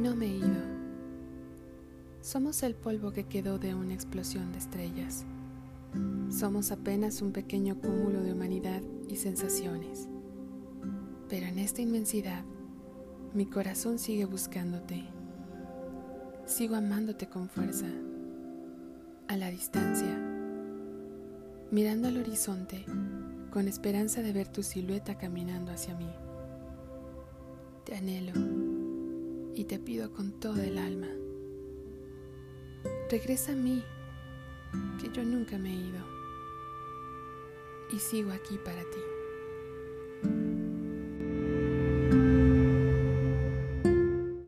me he ido. Somos el polvo que quedó de una explosión de estrellas. Somos apenas un pequeño cúmulo de humanidad y sensaciones. Pero en esta inmensidad, mi corazón sigue buscándote. Sigo amándote con fuerza, a la distancia, mirando al horizonte con esperanza de ver tu silueta caminando hacia mí. Te anhelo y te pido con toda el alma. Regresa a mí, que yo nunca me he ido y sigo aquí para ti.